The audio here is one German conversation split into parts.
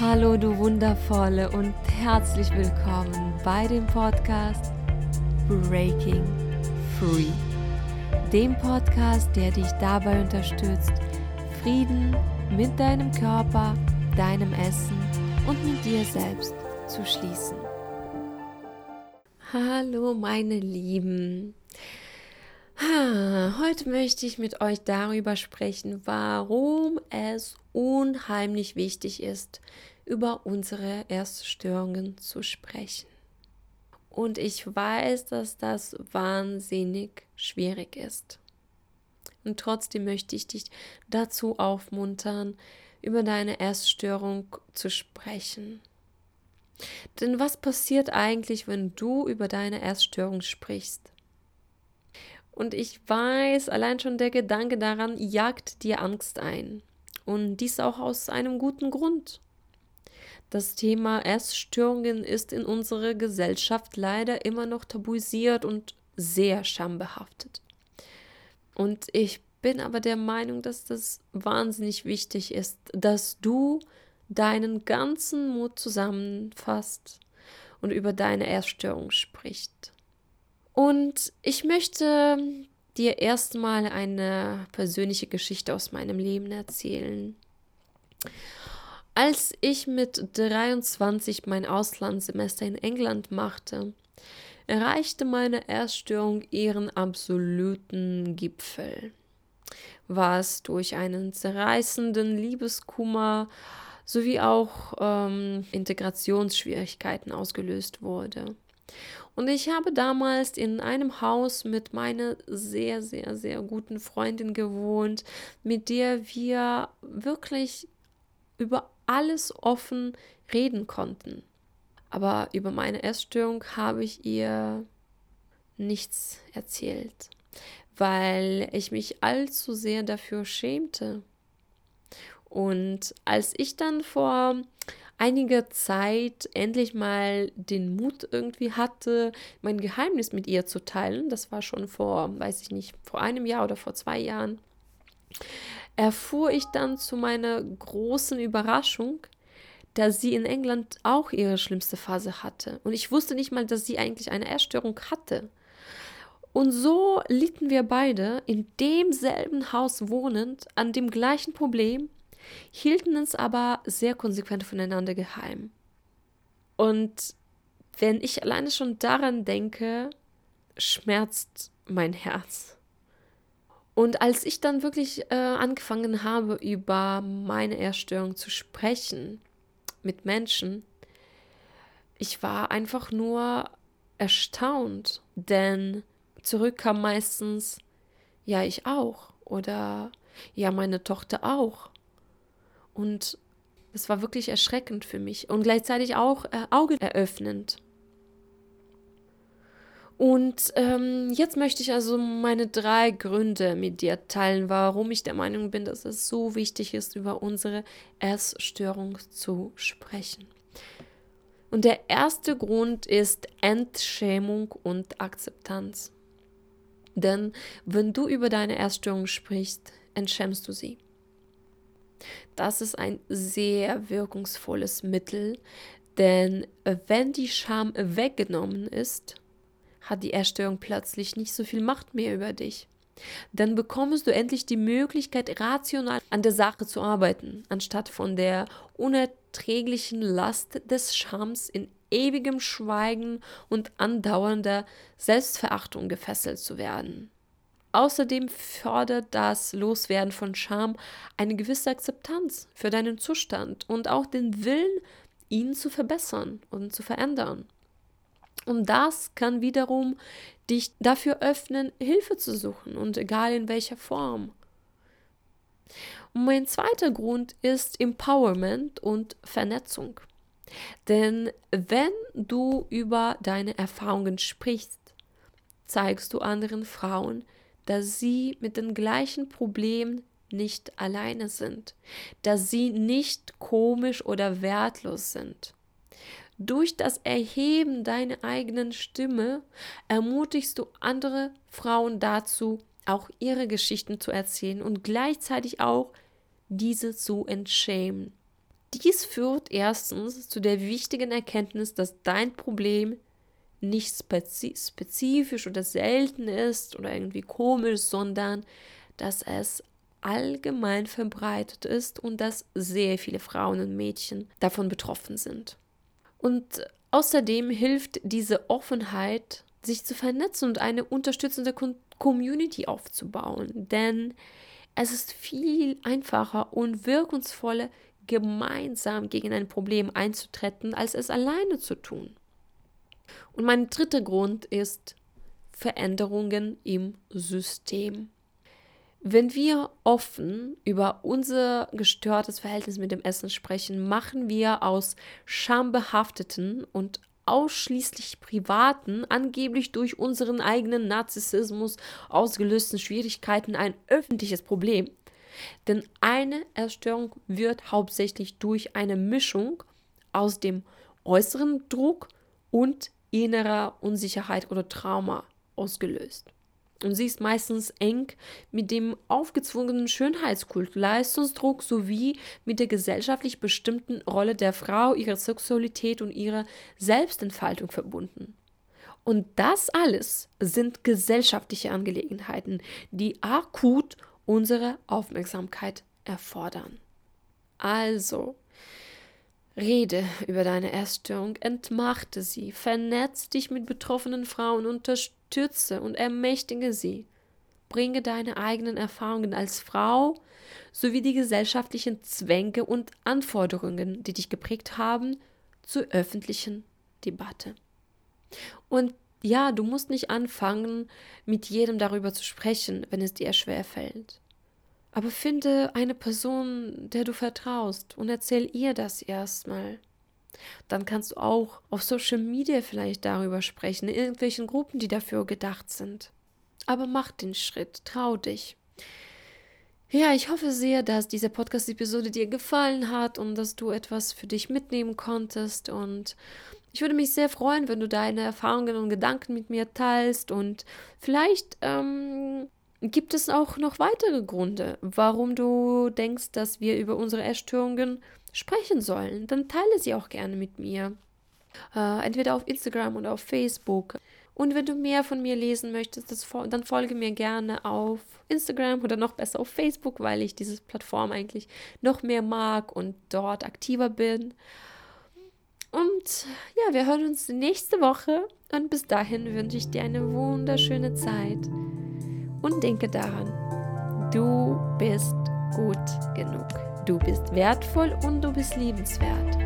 Hallo du wundervolle und herzlich willkommen bei dem Podcast Breaking Free. Dem Podcast, der dich dabei unterstützt, Frieden mit deinem Körper, deinem Essen und mit dir selbst zu schließen. Hallo meine Lieben. Heute möchte ich mit euch darüber sprechen, warum es unheimlich wichtig ist, über unsere Erststörungen zu sprechen. Und ich weiß, dass das wahnsinnig schwierig ist. Und trotzdem möchte ich dich dazu aufmuntern, über deine Erststörung zu sprechen. Denn was passiert eigentlich, wenn du über deine Erststörung sprichst? Und ich weiß, allein schon der Gedanke daran jagt dir Angst ein. Und dies auch aus einem guten Grund. Das Thema Essstörungen ist in unserer Gesellschaft leider immer noch tabuisiert und sehr schambehaftet. Und ich bin aber der Meinung, dass das wahnsinnig wichtig ist, dass du deinen ganzen Mut zusammenfasst und über deine Erststörung sprichst. Und ich möchte dir erstmal eine persönliche Geschichte aus meinem Leben erzählen. Als ich mit 23 mein Auslandssemester in England machte, erreichte meine Erststörung ihren absoluten Gipfel, was durch einen zerreißenden Liebeskummer sowie auch ähm, Integrationsschwierigkeiten ausgelöst wurde. Und ich habe damals in einem Haus mit meiner sehr, sehr, sehr guten Freundin gewohnt, mit der wir wirklich über alles offen reden konnten. Aber über meine Essstörung habe ich ihr nichts erzählt, weil ich mich allzu sehr dafür schämte. Und als ich dann vor einiger Zeit endlich mal den Mut irgendwie hatte, mein Geheimnis mit ihr zu teilen, das war schon vor, weiß ich nicht, vor einem Jahr oder vor zwei Jahren, erfuhr ich dann zu meiner großen Überraschung, dass sie in England auch ihre schlimmste Phase hatte. Und ich wusste nicht mal, dass sie eigentlich eine Erstörung hatte. Und so litten wir beide in demselben Haus wohnend an dem gleichen Problem hielten es aber sehr konsequent voneinander geheim. Und wenn ich alleine schon daran denke, schmerzt mein Herz. Und als ich dann wirklich äh, angefangen habe, über meine Erstörung zu sprechen mit Menschen, ich war einfach nur erstaunt, denn zurück kam meistens, ja, ich auch oder ja, meine Tochter auch. Und es war wirklich erschreckend für mich und gleichzeitig auch äh, augeneröffnend. Und ähm, jetzt möchte ich also meine drei Gründe mit dir teilen, warum ich der Meinung bin, dass es so wichtig ist, über unsere Essstörung zu sprechen. Und der erste Grund ist Entschämung und Akzeptanz. Denn wenn du über deine Essstörung sprichst, entschämst du sie. Das ist ein sehr wirkungsvolles Mittel, denn wenn die Scham weggenommen ist, hat die Erstörung plötzlich nicht so viel Macht mehr über dich. Dann bekommst du endlich die Möglichkeit, rational an der Sache zu arbeiten, anstatt von der unerträglichen Last des Schams in ewigem Schweigen und andauernder Selbstverachtung gefesselt zu werden. Außerdem fördert das Loswerden von Scham eine gewisse Akzeptanz für deinen Zustand und auch den Willen, ihn zu verbessern und zu verändern. Und das kann wiederum dich dafür öffnen, Hilfe zu suchen und egal in welcher Form. Und mein zweiter Grund ist Empowerment und Vernetzung. Denn wenn du über deine Erfahrungen sprichst, zeigst du anderen Frauen, dass sie mit den gleichen Problemen nicht alleine sind, dass sie nicht komisch oder wertlos sind. Durch das Erheben deiner eigenen Stimme ermutigst du andere Frauen dazu, auch ihre Geschichten zu erzählen und gleichzeitig auch diese zu entschämen. dies führt erstens zu der wichtigen Erkenntnis, dass dein Problem nicht spezifisch oder selten ist oder irgendwie komisch, sondern dass es allgemein verbreitet ist und dass sehr viele Frauen und Mädchen davon betroffen sind. Und außerdem hilft diese Offenheit, sich zu vernetzen und eine unterstützende Community aufzubauen, denn es ist viel einfacher und wirkungsvoller, gemeinsam gegen ein Problem einzutreten, als es alleine zu tun. Und mein dritter Grund ist Veränderungen im System. Wenn wir offen über unser gestörtes Verhältnis mit dem Essen sprechen, machen wir aus schambehafteten und ausschließlich privaten, angeblich durch unseren eigenen Narzissmus ausgelösten Schwierigkeiten ein öffentliches Problem. Denn eine Erstörung wird hauptsächlich durch eine Mischung aus dem äußeren Druck und innerer Unsicherheit oder Trauma ausgelöst. Und sie ist meistens eng mit dem aufgezwungenen Schönheitskult, Leistungsdruck sowie mit der gesellschaftlich bestimmten Rolle der Frau, ihrer Sexualität und ihrer Selbstentfaltung verbunden. Und das alles sind gesellschaftliche Angelegenheiten, die akut unsere Aufmerksamkeit erfordern. Also, Rede über deine Essstörung, entmachte sie, vernetze dich mit betroffenen Frauen, unterstütze und ermächtige sie. Bringe deine eigenen Erfahrungen als Frau sowie die gesellschaftlichen Zwänge und Anforderungen, die dich geprägt haben, zur öffentlichen Debatte. Und ja, du musst nicht anfangen, mit jedem darüber zu sprechen, wenn es dir schwer fällt. Aber finde eine Person, der du vertraust und erzähl ihr das erstmal. Dann kannst du auch auf Social Media vielleicht darüber sprechen, in irgendwelchen Gruppen, die dafür gedacht sind. Aber mach den Schritt, trau dich. Ja, ich hoffe sehr, dass diese Podcast-Episode dir gefallen hat und dass du etwas für dich mitnehmen konntest. Und ich würde mich sehr freuen, wenn du deine Erfahrungen und Gedanken mit mir teilst und vielleicht ähm, gibt es auch noch weitere Gründe, warum du denkst, dass wir über unsere Essstörungen sprechen sollen. Dann teile sie auch gerne mit mir. Äh, entweder auf Instagram oder auf Facebook. Und wenn du mehr von mir lesen möchtest, das, dann folge mir gerne auf Instagram oder noch besser auf Facebook, weil ich diese Plattform eigentlich noch mehr mag und dort aktiver bin. Und ja, wir hören uns nächste Woche und bis dahin wünsche ich dir eine wunderschöne Zeit. Und denke daran, du bist gut genug. Du bist wertvoll und du bist liebenswert.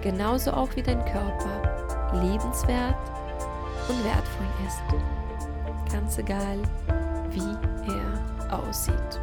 Genauso auch wie dein Körper liebenswert und wertvoll ist. Ganz egal, wie er aussieht.